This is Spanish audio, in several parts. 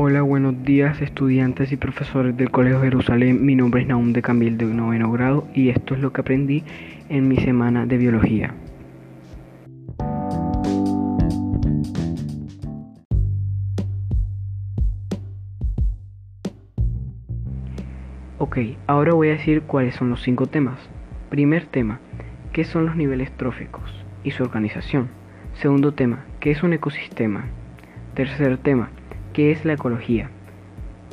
Hola, buenos días estudiantes y profesores del Colegio Jerusalén. Mi nombre es Naum de Camil de noveno grado y esto es lo que aprendí en mi semana de biología. Ok, ahora voy a decir cuáles son los cinco temas. Primer tema, ¿qué son los niveles tróficos y su organización? Segundo tema, ¿qué es un ecosistema? Tercer tema, ¿Qué es la ecología?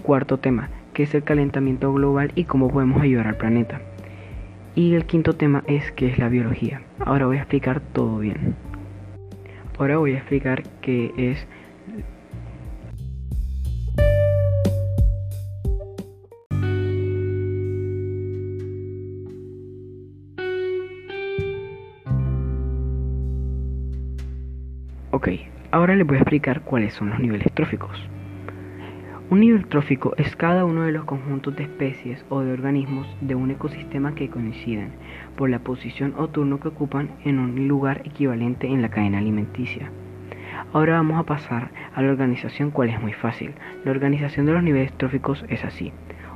Cuarto tema, ¿qué es el calentamiento global y cómo podemos ayudar al planeta? Y el quinto tema es qué es la biología. Ahora voy a explicar todo bien. Ahora voy a explicar qué es Ok, ahora les voy a explicar cuáles son los niveles tróficos. Un nivel trófico es cada uno de los conjuntos de especies o de organismos de un ecosistema que coinciden por la posición o turno que ocupan en un lugar equivalente en la cadena alimenticia. Ahora vamos a pasar a la organización, cual es muy fácil. La organización de los niveles tróficos es así.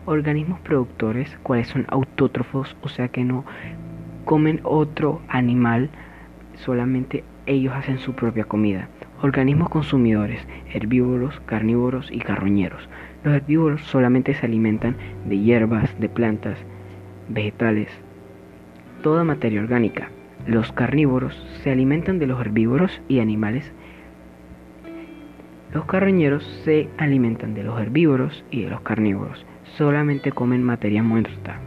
Organismos productores, cuales son autótrofos, o sea que no comen otro animal, solamente ellos hacen su propia comida. Organismos consumidores, herbívoros, carnívoros y carroñeros. Los herbívoros solamente se alimentan de hierbas, de plantas, vegetales, toda materia orgánica. Los carnívoros se alimentan de los herbívoros y animales. Los carroñeros se alimentan de los herbívoros y de los carnívoros. Solamente comen materia muerta.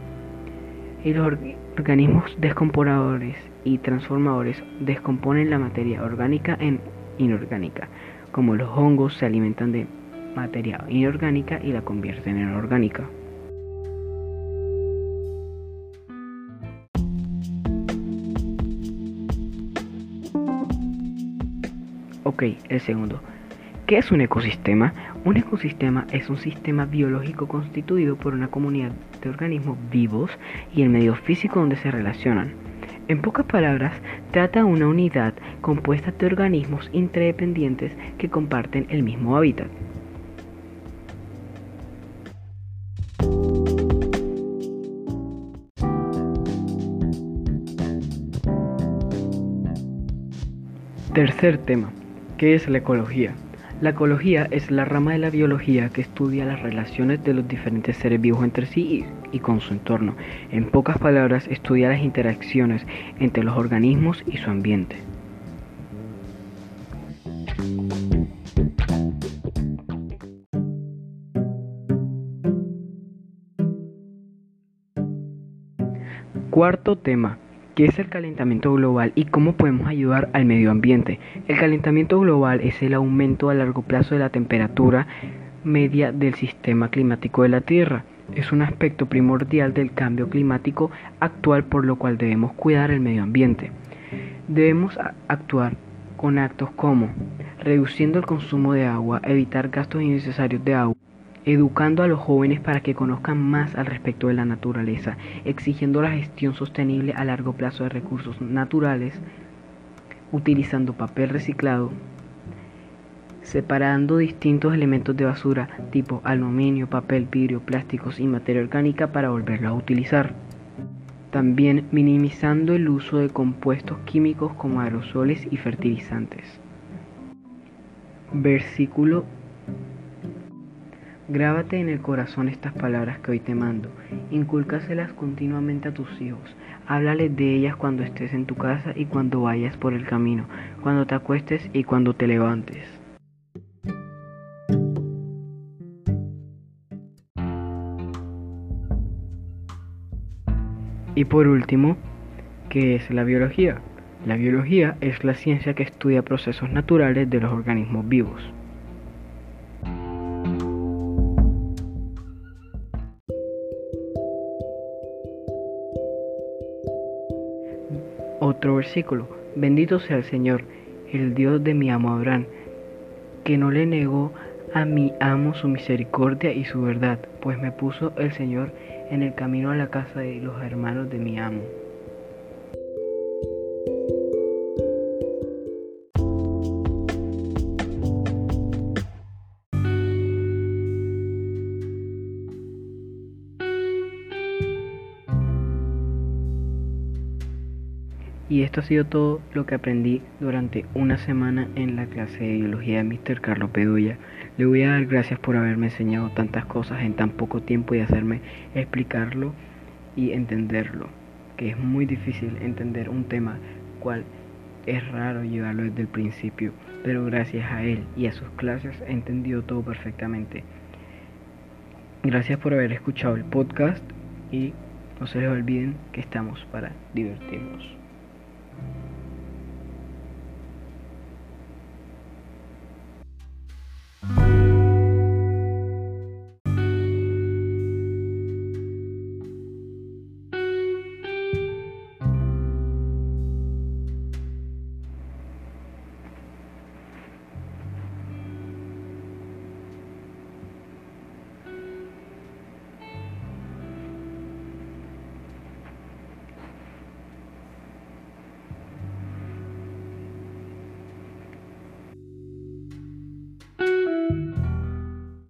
Y los organismos descomponedores y transformadores descomponen la materia orgánica en inorgánica, como los hongos se alimentan de materia inorgánica y la convierten en orgánica. Ok, el segundo. ¿Qué es un ecosistema? Un ecosistema es un sistema biológico constituido por una comunidad de organismos vivos y el medio físico donde se relacionan. En pocas palabras, trata una unidad compuesta de organismos interdependientes que comparten el mismo hábitat. Tercer tema, ¿qué es la ecología? La ecología es la rama de la biología que estudia las relaciones de los diferentes seres vivos entre sí y, con su entorno. En pocas palabras, estudia las interacciones entre los organismos y su ambiente. Cuarto tema, ¿Qué es el calentamiento global y cómo podemos ayudar al medio ambiente? El calentamiento global es el aumento a largo plazo de la temperatura media del sistema climático de la Tierra. Es un aspecto primordial del cambio climático actual por lo cual debemos cuidar el medio ambiente. Debemos actuar con actos como reduciendo el consumo de agua, evitar gastos innecesarios de agua, educando a los jóvenes para que conozcan más al respecto de la naturaleza, exigiendo la gestión sostenible a largo plazo de recursos naturales, utilizando papel reciclado, separando distintos elementos de basura tipo aluminio, papel, vidrio, plásticos y materia orgánica para volverlo a utilizar. También minimizando el uso de compuestos químicos como aerosoles y fertilizantes. Versículo Grábate en el corazón estas palabras que hoy te mando. Incúlcaselas continuamente a tus hijos. Háblales de ellas cuando estés en tu casa y cuando vayas por el camino, cuando te acuestes y cuando te levantes. Y por último, ¿qué es la biología? La biología es la ciencia que estudia procesos naturales de los organismos vivos. Otro versículo. Bendito sea el Señor, el Dios de mi amo Abraham, que no le negó a mi amo su misericordia y su verdad, pues me puso el Señor en el camino a la casa de los hermanos de mi amo. Y esto ha sido todo lo que aprendí durante una semana en la clase de biología de Mr. Carlos Pedulla. Le voy a dar gracias por haberme enseñado tantas cosas en tan poco tiempo y hacerme explicarlo y entenderlo, que es muy difícil entender un tema cual es raro llevarlo desde el principio, pero gracias a él y a sus clases he todo perfectamente. Gracias por haber escuchado el podcast y no se les olviden que estamos para divertirnos.